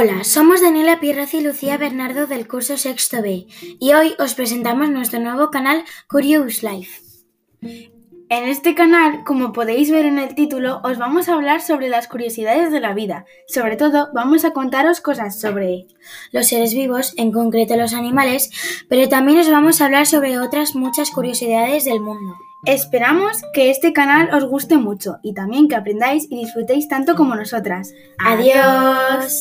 Hola, somos Daniela Pierraz y Lucía Bernardo del curso Sexto B y hoy os presentamos nuestro nuevo canal Curious Life. En este canal, como podéis ver en el título, os vamos a hablar sobre las curiosidades de la vida. Sobre todo, vamos a contaros cosas sobre los seres vivos, en concreto los animales, pero también os vamos a hablar sobre otras muchas curiosidades del mundo. Esperamos que este canal os guste mucho y también que aprendáis y disfrutéis tanto como nosotras. ¡Adiós!